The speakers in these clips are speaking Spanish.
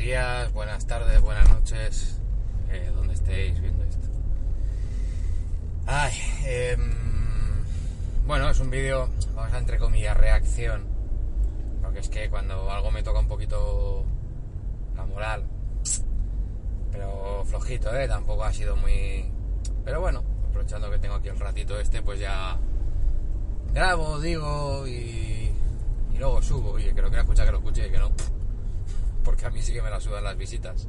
Días, buenas tardes, buenas noches, eh, donde estéis viendo esto. Ay, em, bueno, es un vídeo, vamos a entre comillas, reacción, porque es que cuando algo me toca un poquito la moral, pero flojito, ¿eh? Tampoco ha sido muy... Pero bueno, aprovechando que tengo aquí el ratito este, pues ya grabo, digo y, y luego subo. Y que lo quiera escuchar, que lo escuche y que no porque a mí sí que me la sudan las visitas.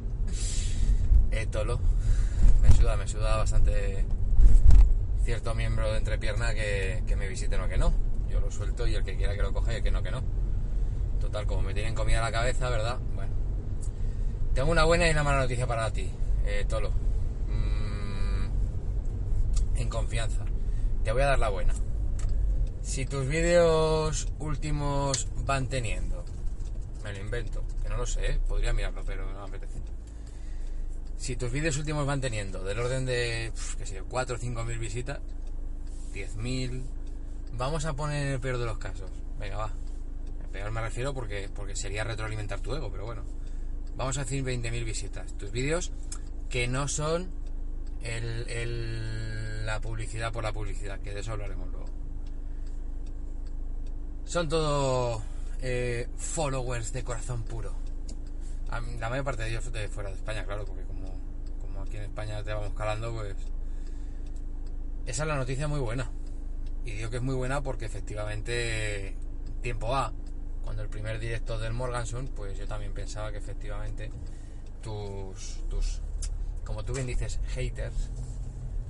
Eh, Tolo, me suda, me suda bastante cierto miembro de entrepierna que, que me visiten o que no. Yo lo suelto y el que quiera que lo coge, que no, que no. Total, como me tienen comida a la cabeza, ¿verdad? Bueno. Tengo una buena y una mala noticia para ti, eh, Tolo. Mm, en confianza. Te voy a dar la buena. Si tus vídeos últimos van teniendo, me lo invento, no lo sé, podría mirarlo, pero no me apetece. Si tus vídeos últimos van teniendo del orden de, qué sé 4 o 5 mil visitas, 10 mil, vamos a poner el peor de los casos. Venga, va. El peor me refiero porque, porque sería retroalimentar tu ego, pero bueno. Vamos a decir 20.000 visitas. Tus vídeos que no son el, la publicidad por la publicidad, que de eso hablaremos luego. Son todo eh, followers de corazón puro la mayor parte de ellos de fuera de España, claro, porque como, como aquí en España te vamos calando, pues esa es la noticia muy buena. Y digo que es muy buena porque efectivamente tiempo A, cuando el primer directo del Morganson, pues yo también pensaba que efectivamente tus, tus, como tú bien dices, haters,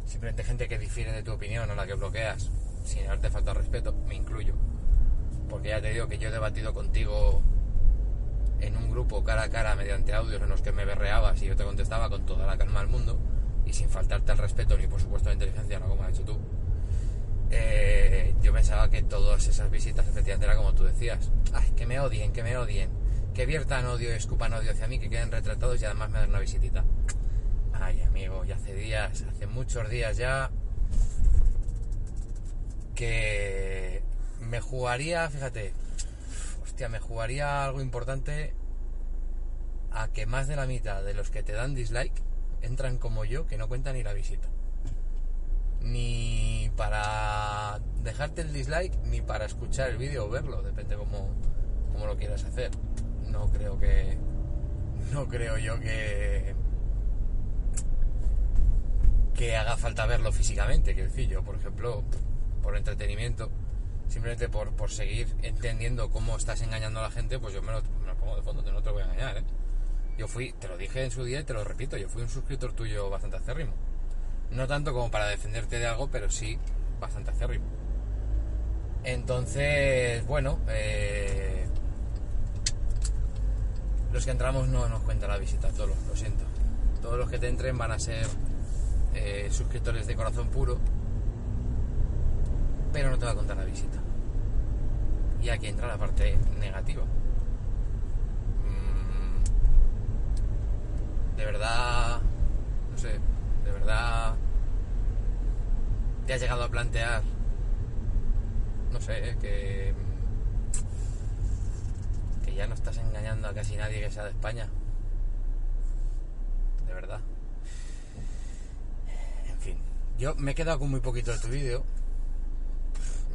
simplemente gente que difiere de tu opinión o la que bloqueas, sin darte falta de respeto, me incluyo. Porque ya te digo que yo he debatido contigo en un grupo cara a cara mediante audios en los que me berreabas y yo te contestaba con toda la calma del mundo y sin faltarte el respeto ni por supuesto la inteligencia, no como has hecho tú, eh, yo pensaba que todas esas visitas efectivamente era como tú decías, ay, que me odien, que me odien, que viertan odio y escupan odio hacia mí, que queden retratados y además me dan una visitita. Ay, amigo, ya hace días, hace muchos días ya, que me jugaría, fíjate, me jugaría algo importante a que más de la mitad de los que te dan dislike entran como yo, que no cuentan ni la visita. Ni para dejarte el dislike, ni para escuchar el vídeo o verlo, depende cómo, cómo lo quieras hacer. No creo que. No creo yo que. que haga falta verlo físicamente, que decir, yo, por ejemplo, por entretenimiento simplemente por, por seguir entendiendo cómo estás engañando a la gente, pues yo me lo, pongo de fondo, no te voy a engañar, ¿eh? Yo fui, te lo dije en su día y te lo repito, yo fui un suscriptor tuyo bastante acérrimo. No tanto como para defenderte de algo, pero sí bastante acérrimo. Entonces, bueno, eh, los que entramos no nos cuenta la visita, todos, lo siento. Todos los que te entren van a ser eh, suscriptores de corazón puro, pero no te va a contar la visita. Y aquí entra la parte negativa. Mm, de verdad, no sé, de verdad te has llegado a plantear, no sé, que, que ya no estás engañando a casi nadie que sea de España. De verdad. En fin, yo me he quedado con muy poquito de tu vídeo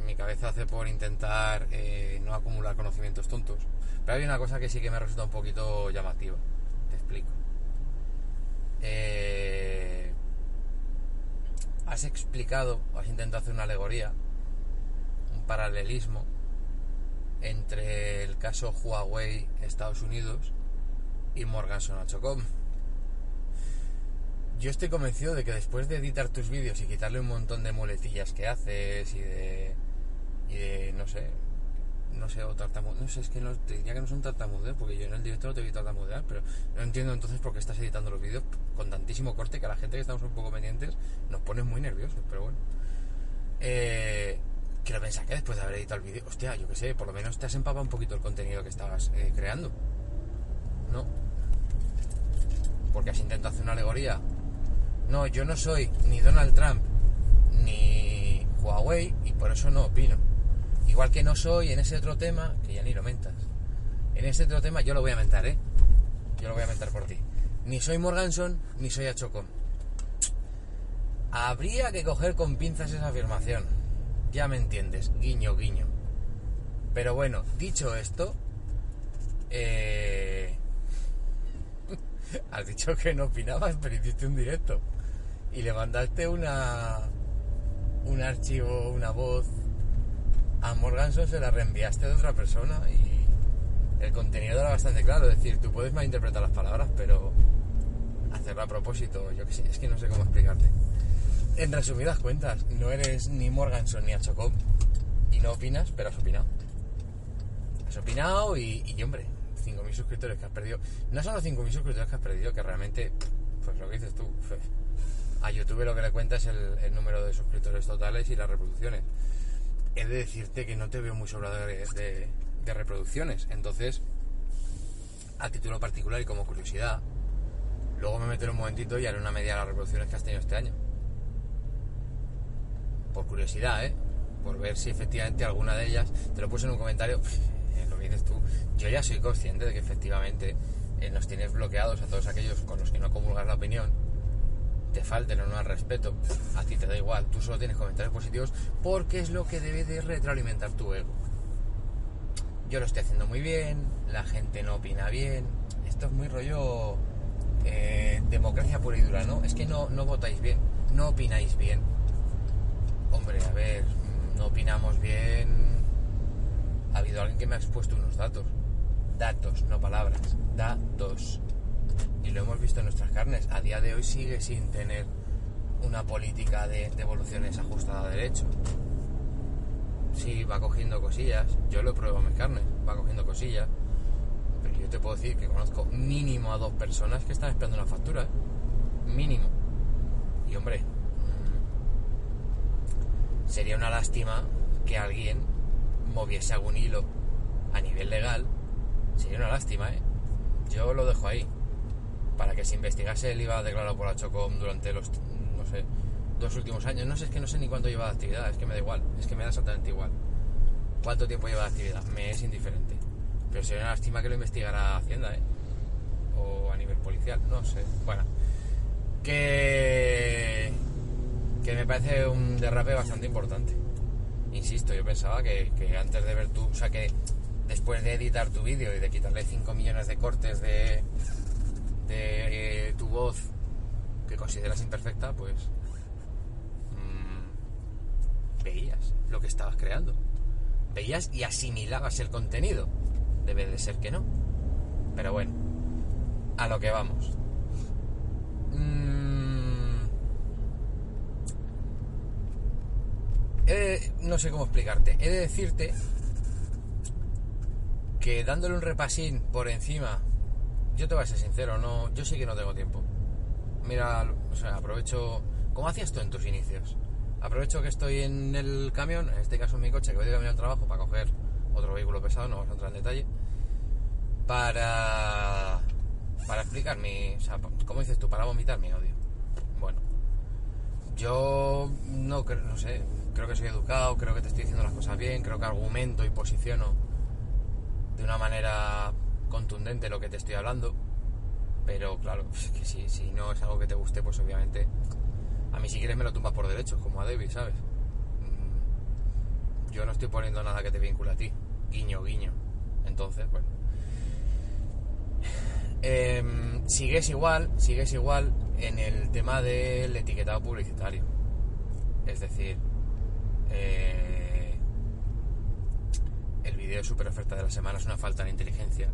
mi cabeza hace por intentar eh, no acumular conocimientos tontos. Pero hay una cosa que sí que me resulta un poquito llamativa. Te explico. Eh, has explicado, has intentado hacer una alegoría, un paralelismo entre el caso Huawei Estados Unidos y Morgan Sonachocom. Yo estoy convencido de que después de editar tus vídeos y quitarle un montón de muletillas que haces y de y de, no sé, no sé, o tartamudeos, no sé, es que no, te diría que no son tartamudeos, porque yo en el directo no te vi tartamudear, pero no entiendo entonces por qué estás editando los vídeos con tantísimo corte que a la gente que estamos un poco pendientes nos pone muy nerviosos, pero bueno. Eh, quiero pensar que después de haber editado el vídeo, hostia, yo qué sé, por lo menos te has empapado un poquito el contenido que estabas eh, creando, ¿no? Porque has intentado hacer una alegoría. No, yo no soy ni Donald Trump ni Huawei y por eso no opino. Igual que no soy en ese otro tema, que ya ni lo mentas. En ese otro tema yo lo voy a mentar, ¿eh? Yo lo voy a mentar por ti. Ni soy Morganson, ni soy Achocom. Habría que coger con pinzas esa afirmación. Ya me entiendes, guiño, guiño. Pero bueno, dicho esto, eh... has dicho que no opinabas, pero hiciste un directo. Y le mandaste una un archivo, una voz a Morganson se la reenviaste de otra persona y el contenido era bastante claro. Es decir, tú puedes malinterpretar las palabras, pero hacerlo a propósito, yo que sé, es que no sé cómo explicarte. En resumidas cuentas, no eres ni Morganson ni Achocop y no opinas, pero has opinado. Has opinado y, y hombre, 5.000 suscriptores que has perdido. No son los 5.000 suscriptores que has perdido, que realmente, pues lo que dices tú, a YouTube lo que le cuenta es el, número de suscriptores totales y las reproducciones. He de decirte que no te veo muy sobrado de, reproducciones. Entonces, a título particular y como curiosidad, luego me meteré un momentito y haré una media de las reproducciones que has tenido este año. Por curiosidad, ¿eh? Por ver si efectivamente alguna de ellas, te lo puse en un comentario, eh, lo dices tú, yo ya soy consciente de que efectivamente eh, nos tienes bloqueados a todos aquellos con los que no comulgas la opinión te falten o no al respeto, a ti te da igual, tú solo tienes comentarios positivos porque es lo que debe de retroalimentar tu ego. Yo lo estoy haciendo muy bien, la gente no opina bien, esto es muy rollo eh, democracia pura y dura, ¿no? Es que no, no votáis bien, no opináis bien. Hombre, a ver, no opinamos bien. Ha habido alguien que me ha expuesto unos datos. Datos, no palabras. Datos y lo hemos visto en nuestras carnes, a día de hoy sigue sin tener una política de devoluciones ajustada a derecho. Sí, va cogiendo cosillas, yo lo pruebo en mis carnes, va cogiendo cosillas, pero yo te puedo decir que conozco mínimo a dos personas que están esperando una factura, ¿eh? mínimo. Y hombre, mm, sería una lástima que alguien moviese algún hilo a nivel legal, sería una lástima, ¿eh? Yo lo dejo ahí para que se investigase el IVA declarado por la Chocom durante los, no sé, dos últimos años. No sé, es que no sé ni cuánto lleva de actividad, es que me da igual, es que me da exactamente igual. ¿Cuánto tiempo lleva de actividad? Me es indiferente. Pero sería una lástima que lo investigara Hacienda, ¿eh? O a nivel policial, no sé. Bueno, que, que me parece un derrape bastante importante. Insisto, yo pensaba que, que antes de ver tu, o sea, que después de editar tu vídeo y de quitarle 5 millones de cortes de, de eh, tu voz que consideras imperfecta, pues mm, veías lo que estabas creando. Veías y asimilabas el contenido. Debe de ser que no. Pero bueno, a lo que vamos. Mm, no sé cómo explicarte. He de decirte que dándole un repasín por encima yo te voy a ser sincero, no, yo sí que no tengo tiempo. Mira, o sea, aprovecho, ¿cómo hacías tú en tus inicios? Aprovecho que estoy en el camión, en este caso en mi coche, que voy de camino al trabajo para coger otro vehículo pesado, no vamos a entrar en detalle, para, para explicar mi, o sea, ¿cómo dices tú? Para vomitar mi audio. Bueno, yo no, no sé, creo que soy educado, creo que te estoy diciendo las cosas bien, creo que argumento y posiciono de una manera contundente lo que te estoy hablando, pero claro, que si, no es algo que te guste, pues obviamente a mí si quieres me lo tumbas por derecho, como a David, ¿sabes? Mm, yo no estoy poniendo nada que te vincule a ti, guiño, guiño. Entonces, bueno. Em, sigues igual, sigues igual en el tema del etiquetado publicitario. Es decir, eh, el vídeo de super oferta de la semana es una falta de inteligencia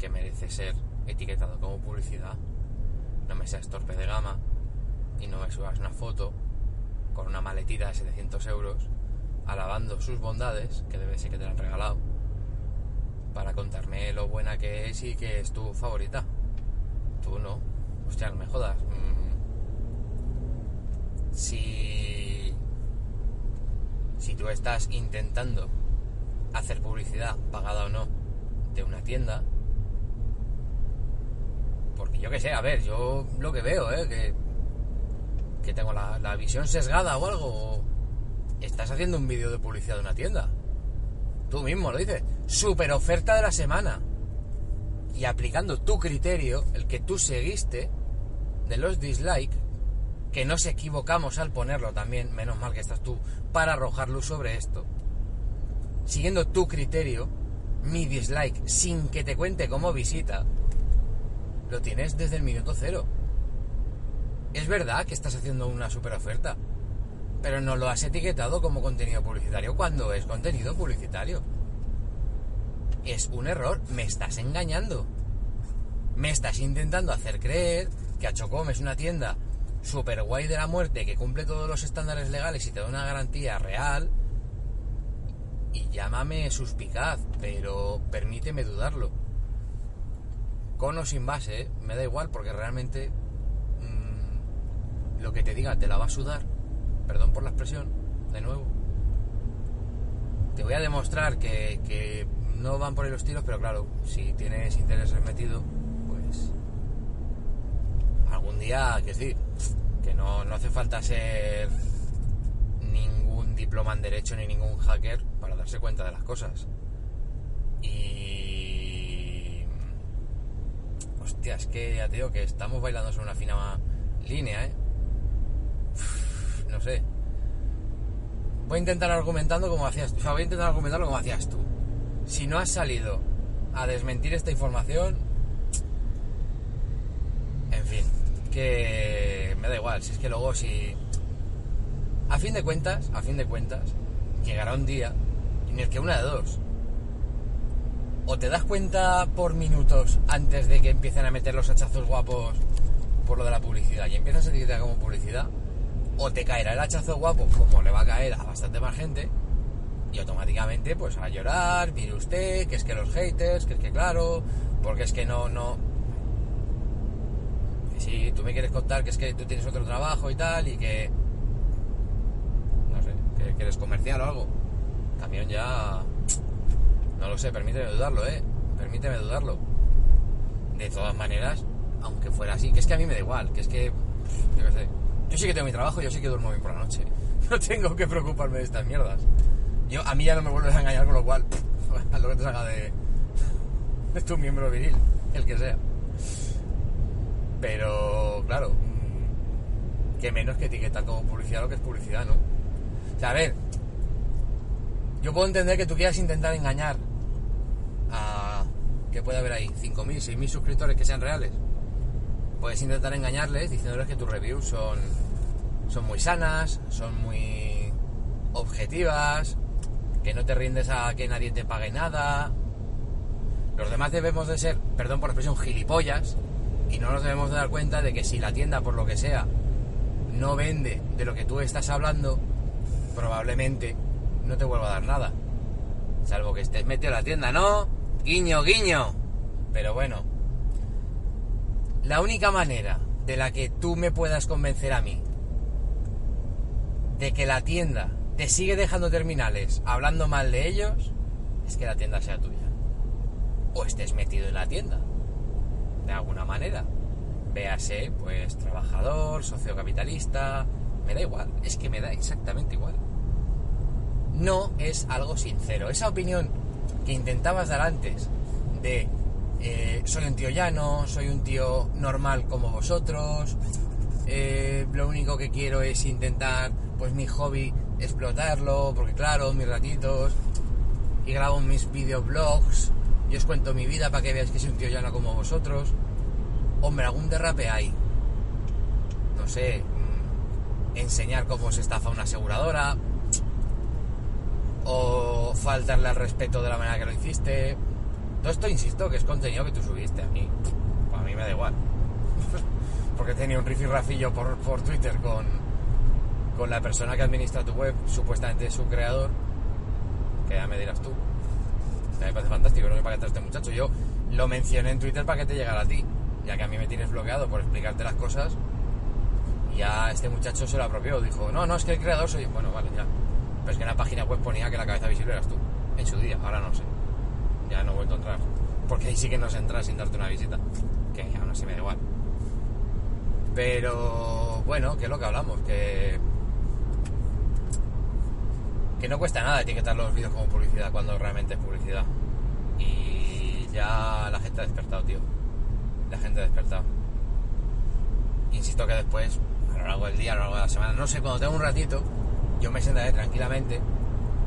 que merece ser etiquetado como publicidad. No me seas torpe de gama y no me subas una foto con una maletita de 700 euros alabando sus bondades, que debe ser que te la han regalado, para contarme lo buena que es y que es tu favorita. Tú no. Hostia, no me jodas. Mm. Si. Si tú estás intentando hacer publicidad, pagada o no, de una tienda. Yo que sé, a ver, yo lo que veo, ¿eh? Que, que tengo la, la visión sesgada o algo. Estás haciendo un vídeo de publicidad de una tienda. Tú mismo lo dices. Super oferta de la semana. Y aplicando tu criterio, el que tú seguiste, de los dislikes, que nos equivocamos al ponerlo también, menos mal que estás tú, para arrojar luz sobre esto. Siguiendo tu criterio, mi dislike, sin que te cuente como visita, lo tienes desde el minuto cero. Es verdad que estás haciendo una super oferta, pero no lo has etiquetado como contenido publicitario cuando es contenido publicitario. Es un error, me estás engañando. Me estás intentando hacer creer que Achocom es una tienda super guay de la muerte que cumple todos los estándares legales y te da una garantía real. Y llámame suspicaz, pero permíteme dudarlo. Con o sin base, me da igual porque realmente mmm, lo que te diga te la va a sudar perdón por la expresión, de nuevo. Te voy a demostrar que, no van por ahí los tiros, pero claro, si tienes intereses metido, pues algún día, que decir, que no, no hace falta ser ningún diploma en derecho ni ningún hacker para darse cuenta de las cosas. Hostia, es que ya te digo que estamos bailando sobre una fina línea, ¿eh? no sé. Voy a intentar argumentando como hacías tú. O sea, voy a intentar argumentarlo como hacías tú. Si no has salido a desmentir esta información, en fin, que me da igual. Si es que luego si, a fin de cuentas, a fin de cuentas, llegará un día en el que una de dos, o te das cuenta por minutos antes de que empiecen a meter los hachazos guapos por lo de la publicidad y empiezas a etiquetar como publicidad, o te caerá el hachazo guapo como le va a caer a bastante más gente y automáticamente pues a llorar, mire usted, que es que los haters, que es que claro, porque es que no, no... Si tú me quieres contar que es que tú tienes otro trabajo y tal y que... No sé, que, eres comercial o algo. También ya... No lo sé, permíteme dudarlo, ¿eh? Permíteme dudarlo. De todas maneras, aunque fuera así, que es que a mí me da igual, que es que... Yo qué sé yo sí que tengo mi trabajo, yo sí que duermo bien por la noche. No tengo que preocuparme de estas mierdas. Yo, a mí ya no me vuelves a engañar, con lo cual, a lo que te salga de, de tu miembro viril, el que sea. Pero, claro, mm, que menos que etiquetar como publicidad lo que es publicidad, ¿no? O sea, a ver, yo puedo entender que tú quieras intentar engañar que puede haber ahí, 5.000, 6.000 suscriptores que sean reales puedes intentar engañarles diciéndoles que tus reviews son, son muy sanas, son muy objetivas, que no te rindes a que nadie te pague nada. Los demás debemos de ser, perdón por la expresión, gilipollas y no nos debemos de dar cuenta de que si la tienda, por lo que sea, no vende de lo que tú estás hablando, probablemente no te vuelva a dar nada. Salvo que estés metido en la tienda, ¿no? Guiño, guiño. Pero bueno, la única manera de la que tú me puedas convencer a mí de que la tienda te sigue dejando terminales hablando mal de ellos es que la tienda sea tuya. O estés metido en la tienda. De alguna manera. Véase, pues, trabajador, sociocapitalista. Me da igual. Es que me da exactamente igual. No es algo sincero. Esa opinión que intentabas dar antes de eh, soy un tío llano, soy un tío normal como vosotros, eh, lo único que quiero es intentar, pues mi hobby, explotarlo, porque claro, mis ratitos, y grabo mis videoblogs, y os cuento mi vida para que veáis que soy un tío llano como vosotros. Hombre, algún derrape hay. No sé, mm, enseñar cómo se estafa una aseguradora, o faltarle al respeto de la manera que lo hiciste, todo esto, insisto, que es contenido que tú subiste a mí. a mí me da igual. Porque tenía un rifirrafillo por, por Twitter con, con la persona que administra tu web, supuestamente su creador, que ya me dirás tú. me parece fantástico, no sé para qué este muchacho. Yo lo mencioné en Twitter para que te llegara a ti, ya que a mí me tienes bloqueado por explicarte las cosas. Ya este muchacho se lo apropió, dijo, no, no, es que el creador soy. Bueno, vale, ya. Pero es que en la página web ponía que la cabeza visible eras tú, en su día, ahora no sé. Ya no he vuelto a entrar. Porque ahí sí que no se entra sin darte una visita, que aún así me da igual. Pero bueno, que es lo que hablamos, que que no cuesta nada etiquetar los vídeos como publicidad cuando realmente es publicidad. Y ya la gente ha despertado, tío. La gente ha despertado. Insisto que después, a lo largo del día, a lo largo de la semana, no sé, cuando tengo un ratito, yo me sentaré tranquilamente.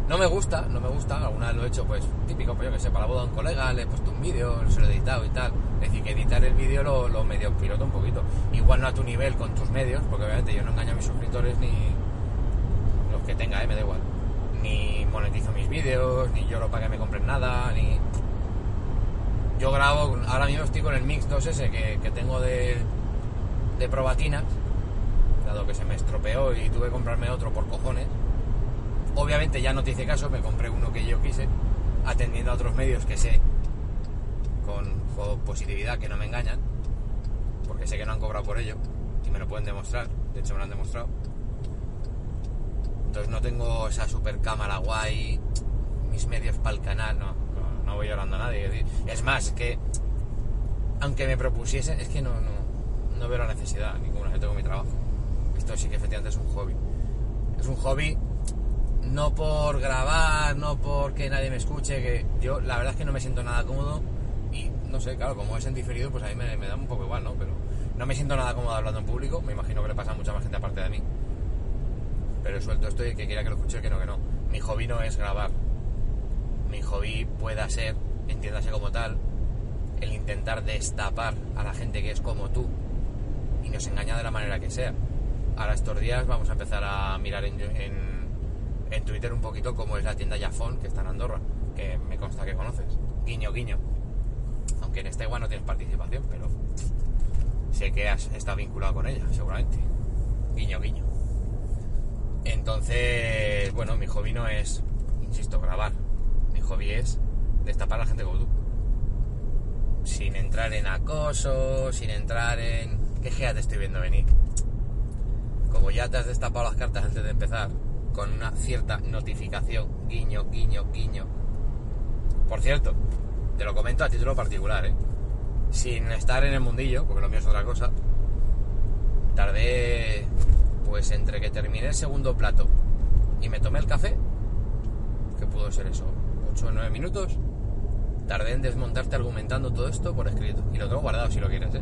No me gusta, no me gusta, alguna vez lo he hecho, pues típico, pues yo que sé, para la boda de un colega, le he puesto un vídeo, se lo he editado y tal. Es decir, que editar el vídeo lo, lo medio piloto un poquito. Igual no a tu nivel con tus medios, porque obviamente yo no engaño a mis suscriptores ni los que tenga, eh, me da igual ni monetizo mis vídeos, ni lloro para que me compren nada, ni... Yo grabo, ahora mismo estoy con el Mix 2S que, que tengo de, de probatinas, que se me estropeó y tuve que comprarme otro por cojones. Obviamente ya no te hice caso, me compré uno que yo quise, atendiendo a otros medios que sé con, positividad que no me engañan, porque sé que no han cobrado por ello y me lo pueden demostrar, de hecho me lo han demostrado entonces no tengo esa super cámara guay, mis medios para el canal, no, no, voy llorando a nadie. Es más, que aunque me propusiesen, es que no, no, no veo la necesidad ninguna, yo tengo mi trabajo. Sí que efectivamente es un hobby. Es un hobby no por grabar, no porque nadie me escuche, que yo la verdad es que no me siento nada cómodo y no sé, claro, como es en diferido, pues a mí me, me da un poco igual, ¿no? Pero no me siento nada cómodo hablando en público, me imagino que le pasa a mucha más gente aparte de mí pero suelto esto y que quiera que lo escuche, que no, que no. Mi hobby no es grabar. Mi hobby pueda ser, entiéndase como tal, el intentar destapar a la gente que es como tú y nos engaña de la manera que sea. Ahora estos días vamos a empezar a mirar en, Twitter un poquito cómo es la tienda Jafón que está en Andorra, que me consta que conoces. Guiño, guiño. Aunque en esta igual no tienes participación, pero sé que has estado vinculado con ella, seguramente. Guiño, guiño. Entonces, bueno, mi hobby no es, insisto, grabar. Mi hobby es destapar a la gente como tú. Sin entrar en acoso, sin entrar en... ¿Qué gea te estoy viendo venir? Como ya te has destapado las cartas antes de empezar, con una cierta notificación, guiño, guiño, guiño. Por cierto, te lo comento a título particular, ¿eh? Sin estar en el mundillo, porque lo mío es otra cosa, tardé pues entre que terminé el segundo plato y me tomé el café, que pudo ser eso, 8 o 9 minutos, tardé en desmontarte argumentando todo esto por escrito. Y lo tengo guardado si lo quieres, ¿eh?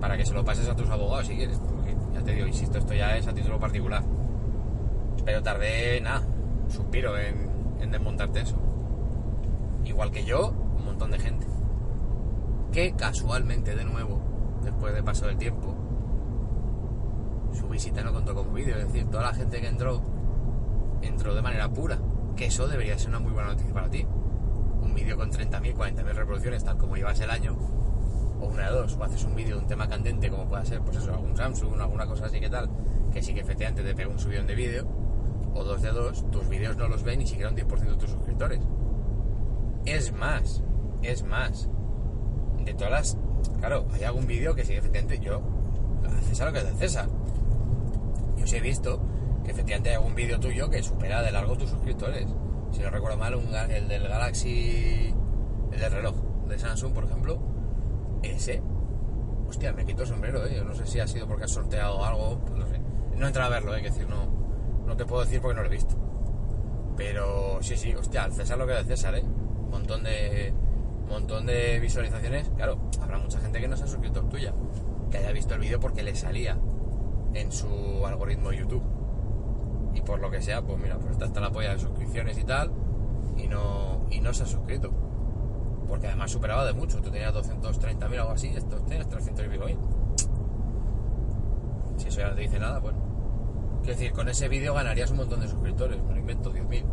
Para que se lo pases a tus abogados si quieres. Te digo, insisto, esto ya es a título particular. Pero tardé, nada, suspiro en, en desmontarte eso. Igual que yo, un montón de gente. Que casualmente, de nuevo, después de paso del tiempo, su visita no contó como vídeo, es decir, toda la gente que entró, entró de manera pura, que eso debería ser una muy buena noticia para ti. Un vídeo con 30.000, 40.000 reproducciones, tal como llevas el año, o una de dos, o haces un vídeo de un tema candente, como pueda ser, pues eso, algún Samsung, alguna cosa así que tal, que sí que efectivamente te pega un subidón de vídeo, o dos de dos, tus vídeos no los ven ni siquiera un 10% de tus suscriptores. Es más, es más. De todas las. Claro, hay algún vídeo que sí, efectivamente, yo. César lo que es de César yo sí he visto que efectivamente hay algún vídeo tuyo que supera de largo tus suscriptores. Si no recuerdo mal, el del Galaxy, el del reloj de Samsung, por ejemplo, ese, hostia, me quito el sombrero, ¿eh? Yo no sé si ha sido porque has sorteado algo, no sé. No he entrado a verlo, ¿eh? Que decir, no, no te puedo decir porque no lo he visto. Pero sí, sí, hostia, al César lo que de César, ¿eh? Un montón de, montón de visualizaciones. Claro, habrá mucha gente que no se ha suscrito tuya, que haya visto el vídeo porque le salía en su algoritmo YouTube. Y por lo que sea, pues mira, pues está hasta la polla de suscripciones y tal, y no, y no se ha suscrito. Porque además superaba de mucho. Tú tenías 230.000 o algo así, estos tienes 300 y pico Si eso ya no te dice nada, bueno. Quiero decir, con ese vídeo ganarías un montón de suscriptores, me lo invento 10.000.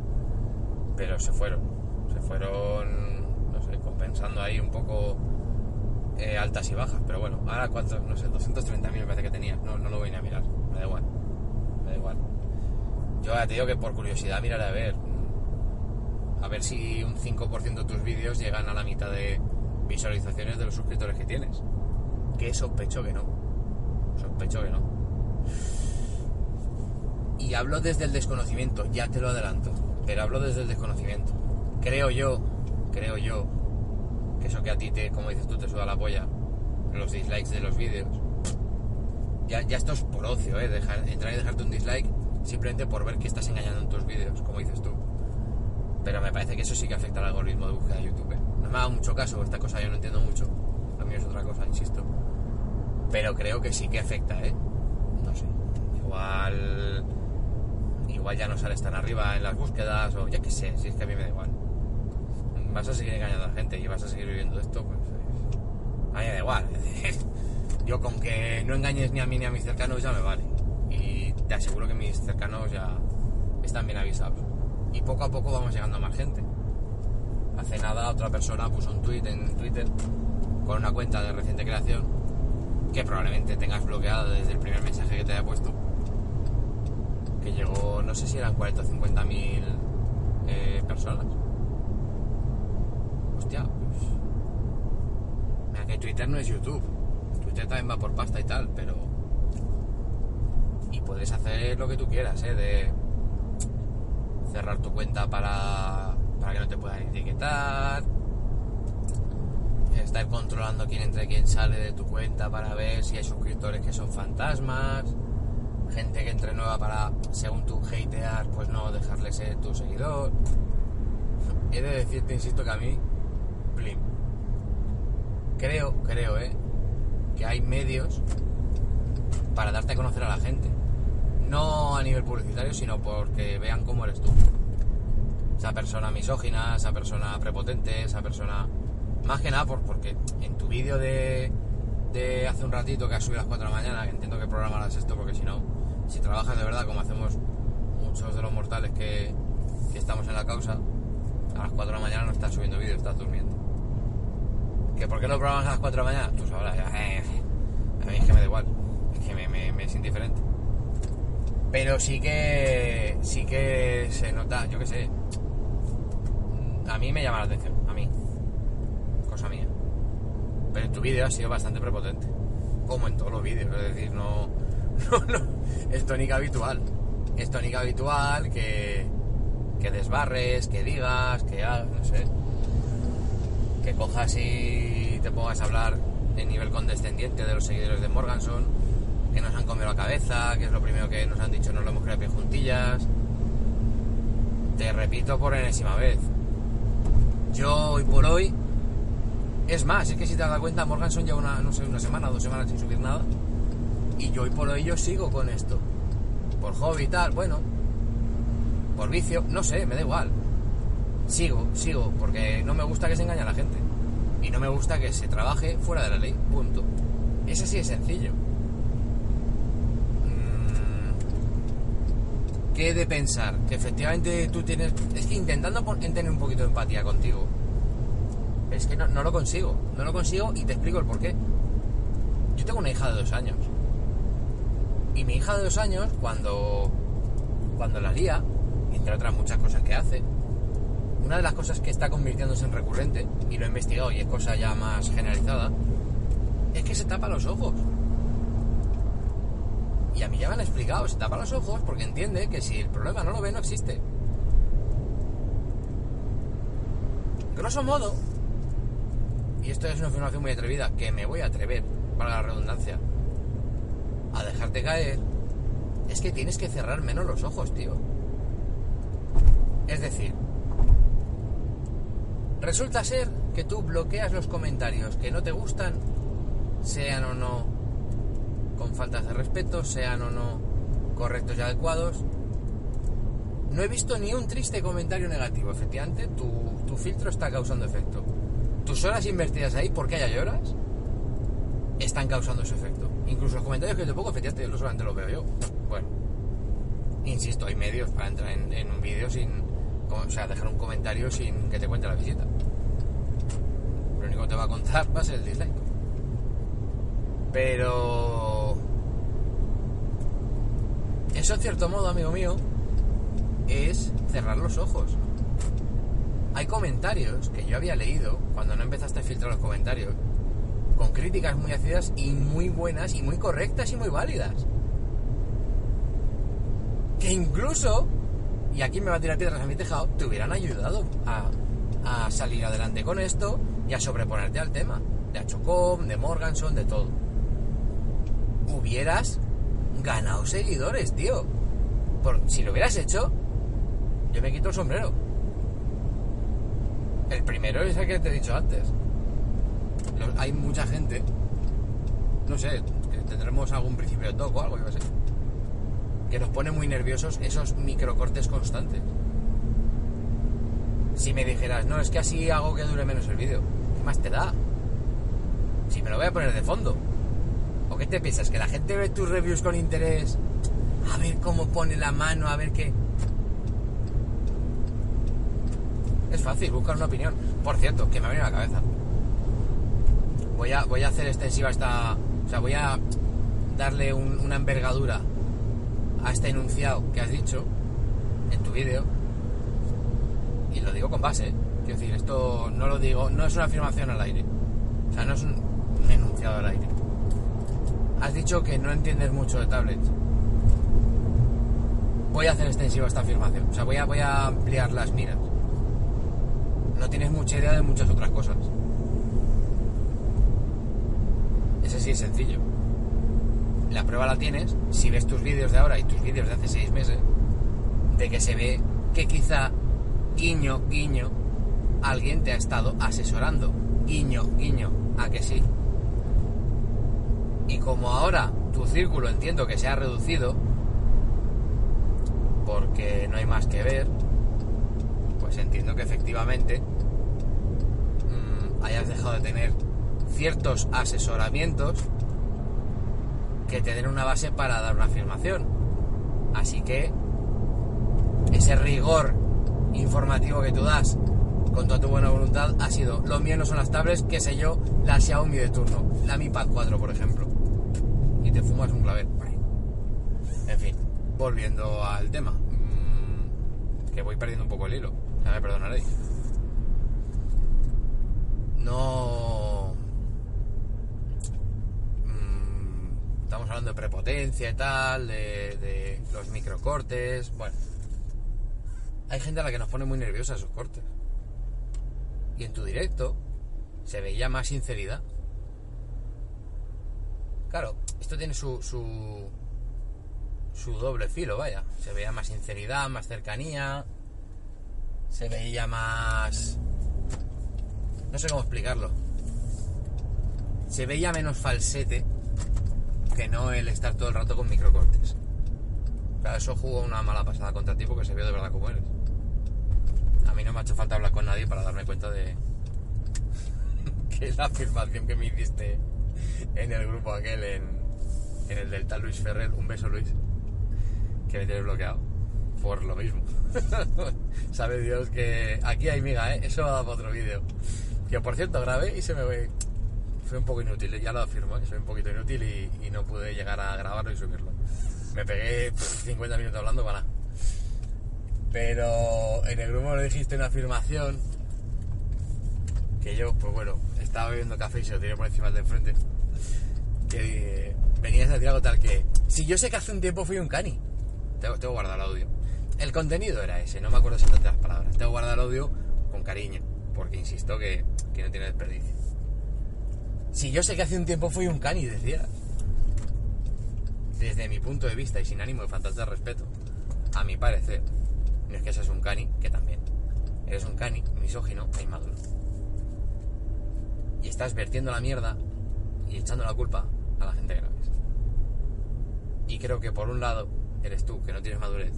Pero se fueron. Se fueron, no sé, compensando ahí un poco eh, altas y bajas, pero bueno, ahora cuántos, no sé, 230.000 me parece que tenía, no, no lo voy a mirar, me da igual, me da igual. Yo ya te digo que por curiosidad miraré a ver, a ver si un 5% de tus vídeos llegan a la mitad de visualizaciones de los suscriptores que tienes. Que sospecho que no. Sospecho que no. Y hablo desde el desconocimiento, ya te lo adelanto. Pero hablo desde el desconocimiento. Creo yo, creo yo, que eso que a ti te, como dices tú, te suda la polla, los dislikes de los vídeos. Ya, ya esto es por ocio, ¿eh? Entrar y dejarte un dislike simplemente por ver que estás engañando en tus vídeos, como dices tú. Pero me parece que eso sí que afecta al algoritmo de búsqueda de YouTube. ¿eh? No me ha dado mucho caso, esta cosa yo no entiendo mucho. A mí es otra cosa, insisto. Pero creo que sí que afecta, ¿eh? No sé. Igual. Igual ya no sales tan arriba en las búsquedas, o ya que sé, si es que a mí me da igual. Vas a seguir engañando a la gente y vas a seguir viviendo esto, pues. eh, A mí me da igual. Yo con que no engañes ni a mí ni a mis cercanos ya me vale. Y te aseguro que mis cercanos ya están bien avisados. Y poco a poco vamos llegando a más gente. Hace nada otra persona puso un tweet en Twitter con una cuenta de reciente creación que probablemente tengas bloqueada desde el primer mensaje que te haya puesto. Que llegó, no sé si eran 40 o 50 mil eh, personas. Hostia, pues. Mira que Twitter no es YouTube. Twitter también va por pasta y tal, pero. Y puedes hacer lo que tú quieras, ¿eh? De cerrar tu cuenta para, para que no te puedan etiquetar. Estar controlando quién entra quién sale de tu cuenta para ver si hay suscriptores que son fantasmas. Gente que entre nueva para, según tu hatear, pues no dejarle ser tu seguidor. He de decirte, insisto, que a mí, blim. Creo, creo, eh, que hay medios para darte a conocer a la gente. No a nivel publicitario, sino porque vean cómo eres tú. Esa persona misógina, esa persona prepotente, esa persona... Más que nada por, porque en tu vídeo de, hace un ratito que has subido a las 4 de la mañana, que entiendo que programarás esto porque si no, si trabajas de verdad como hacemos muchos de los mortales que, estamos en la causa, a las 4 de la mañana no estás subiendo vídeos, estás durmiendo. ¿Que por qué no programas a las 4 de la mañana? Ahora ya, eh, a mí es que me da igual, es que me, me, me es indiferente. Pero sí que sí que se nota, yo qué sé. A mí me llama la atención, a mí. Cosa mía. Pero en tu vídeo ha sido bastante prepotente. Como en todos los vídeos, es decir, no. No, no. Es tónica habitual. Es tónica habitual que. que desbarres, que digas, que hagas, no sé. Que cojas y te pongas a hablar en nivel condescendiente de los seguidores de Morganson que nos han comido la cabeza, que es lo primero que nos han dicho, no lo hemos creado juntillas. Te repito por enésima vez. Yo hoy por hoy. Es más, es que si te das cuenta, Morganson lleva una, no sé, una semana, dos semanas sin subir nada. Y yo hoy por hoy yo sigo con esto. Por hobby y tal, bueno. Por vicio, no sé, me da igual. Sigo, sigo, porque no me gusta que se engañe a la gente. Y no me gusta que se trabaje fuera de la ley, punto. Es así de sencillo. ¿Qué he de pensar? Que efectivamente tú tienes... Es que intentando tener un poquito de empatía contigo, es que no, lo consigo. No lo consigo y te explico el por qué. Yo tengo una hija de dos años. Y mi hija de dos años, cuando, cuando la lía, entre otras muchas cosas que hace, una de las cosas que está convirtiéndose en recurrente, y lo he investigado y es cosa ya más generalizada, es que se tapa los ojos. Y a mí ya me han explicado, se tapa los ojos porque entiende que si el problema no lo ve, no existe. Grosso modo, y esto es una afirmación muy atrevida, que me voy a atrever, para la redundancia, a dejarte caer, es que tienes que cerrar menos los ojos, tío. Es decir, resulta ser que tú bloqueas los comentarios que no te gustan, sean o no faltas de respeto, sean o no correctos y adecuados. No he visto ni un triste comentario negativo. Efectivamente, tu, tu filtro está causando efecto. Tus horas invertidas ahí, porque haya horas, están causando ese efecto. Incluso los comentarios que te pongo, efectivamente, yo solamente los veo yo. Bueno, insisto, hay medios para entrar en, en un vídeo sin. O sea, dejar un comentario sin que te cuente la visita. Lo único que te va a contar va a ser el dislike. Pero... Eso en cierto modo, amigo mío, es cerrar los ojos. hay comentarios que yo había leído cuando no empezaste a filtrar los comentarios, con críticas muy ácidas y muy buenas y muy correctas y muy válidas. Que incluso, y aquí me va a tirar piedras a mi tejado, te hubieran ayudado a, salir adelante con esto y a sobreponerte al tema. De Achocom, de Morganson, de todo. Hubieras ganado seguidores, tío. Por, si lo hubieras hecho, yo me quito el sombrero. El primero es el que te he dicho antes. Hay mucha gente, no sé, que tendremos algún principio de toque o algo, yo qué sé, que nos pone muy nerviosos esos microcortes constantes. Si me dijeras, no, es que así hago que dure menos el vídeo, ¿qué más te da? Si me lo voy a poner de fondo. ¿O qué te piensas? ¿Que la gente ve tus reviews con interés? A ver cómo pone la mano, a ver qué... Es fácil, buscar una opinión. Por cierto, que me ha venido a la cabeza. Voy a, voy a hacer extensiva esta... O sea, voy a darle un- una envergadura a este enunciado que has dicho en tu vídeo. Y lo digo con base. ¿eh? Quiero decir, esto no lo digo, no es una afirmación al aire. O sea, no es un enunciado al aire. Has dicho que no entiendes mucho de tablets. Voy a hacer extensiva esta afirmación. O sea, voy a, voy a ampliar las miras. No tienes mucha idea de muchas otras cosas. Ese sí es sencillo. La prueba la tienes si ves tus vídeos de ahora y tus vídeos de hace seis meses, de que se ve que quizá, guiño, guiño, alguien te ha estado asesorando. Guiño, guiño, a que sí. Y como ahora tu círculo entiendo que se ha reducido, porque no hay más que ver, pues entiendo que efectivamente mm, hayas dejado de tener ciertos asesoramientos que te den una base para dar una afirmación. Así que ese rigor informativo que tú das con toda tu buena voluntad ha sido, lo mío no son las tablets, qué sé yo, la Xiaomi de turno, la Mi Pad 4 por ejemplo. Fumas un clavel. En fin, volviendo al tema. mm, que voy perdiendo un poco el hilo, ya me perdonaréis. No... mm, Estamos hablando de prepotencia y tal, de, de los microcortes, bueno. Hay gente a la que nos pone muy nerviosa esos cortes. Y en tu directo se veía más sinceridad. Claro, esto tiene su, su, su doble filo, vaya. Se veía más sinceridad, más cercanía. Se veía más... No sé cómo explicarlo. Se veía menos falsete que no el estar todo el rato con microcortes. Claro, eso jugó una mala pasada contra ti porque se vio de verdad como eres. A mí no me ha hecho falta hablar con nadie para darme cuenta de que la afirmación que me hiciste en el grupo aquel, en, en el del tal Luis Ferrer, un beso Luis, que me tienes bloqueado por lo mismo. Sabe Dios que aquí hay miga, ¿eh? Eso va para otro vídeo. Que por cierto grabé y se me ve... Fue un poco inútil, ya lo afirmo, ¿eh? soy un poquito inútil y, no pude llegar a grabarlo y subirlo. Me pegué pff, 50 minutos hablando para nada. Pero en el grupo le dijiste una afirmación que yo, pues bueno, estaba bebiendo café y se lo tiré por encima del de enfrente. Que venías a decir algo tal que, si yo sé que hace un tiempo fui un cani, tengo, tengo guardado el audio. El contenido era ese, no me acuerdo exactamente las palabras. Tengo guardado el audio con cariño, porque insisto que, que no tiene desperdicio. Si yo sé que hace un tiempo fui un cani, decías. Desde mi punto de vista y sin ánimo de faltarte al respeto, a mi parecer, no es que seas un cani, que también. Eres un cani, misógino e inmaduro. Y estás vertiendo la mierda y echando la culpa a la gente que no ves. Y creo que por un lado eres tú, que no tienes madurez,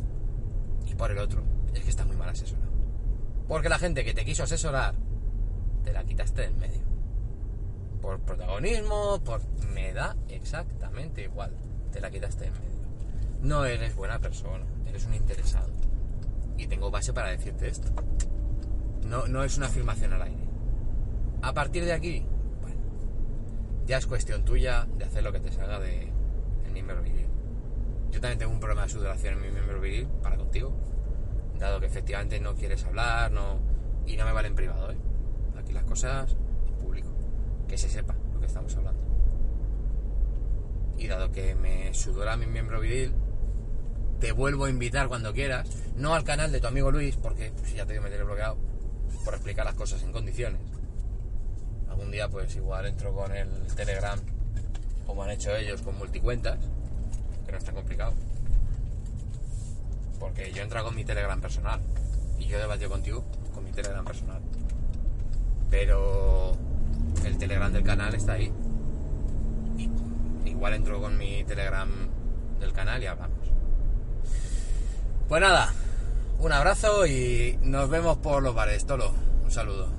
y por el otro, es que estás muy mal asesorado. Porque la gente que te quiso asesorar, te la quitaste del medio. Por protagonismo, por... Me da exactamente igual. Te la quitaste del medio. No eres buena persona, eres un interesado. Y tengo base para decirte esto. No, no es una afirmación al aire. A partir de aquí, ya es cuestión tuya de hacer lo que te salga de el miembro viril. Yo también tengo un problema de sudoración en mi miembro viril para contigo, dado que efectivamente no quieres hablar, no Y no me vale en privado, ¿eh? Aquí las cosas en público. Que se sepa lo que estamos hablando. Y dado que me sudora mi miembro viril, te vuelvo a invitar cuando quieras. No al canal de tu amigo Luis, porque pues, ya te digo, me tiene bloqueado. Por explicar las cosas en condiciones. Algún día, pues igual entro con el Telegram, como han hecho ellos, con multicuentas. Que no es tan complicado. Porque yo entro con mi Telegram personal. Y yo debatido contigo con mi Telegram personal. Pero el Telegram del canal está ahí. Igual entro con mi Telegram del canal y hablamos. Pues nada, un abrazo y nos vemos por los bares. Tolo, un saludo.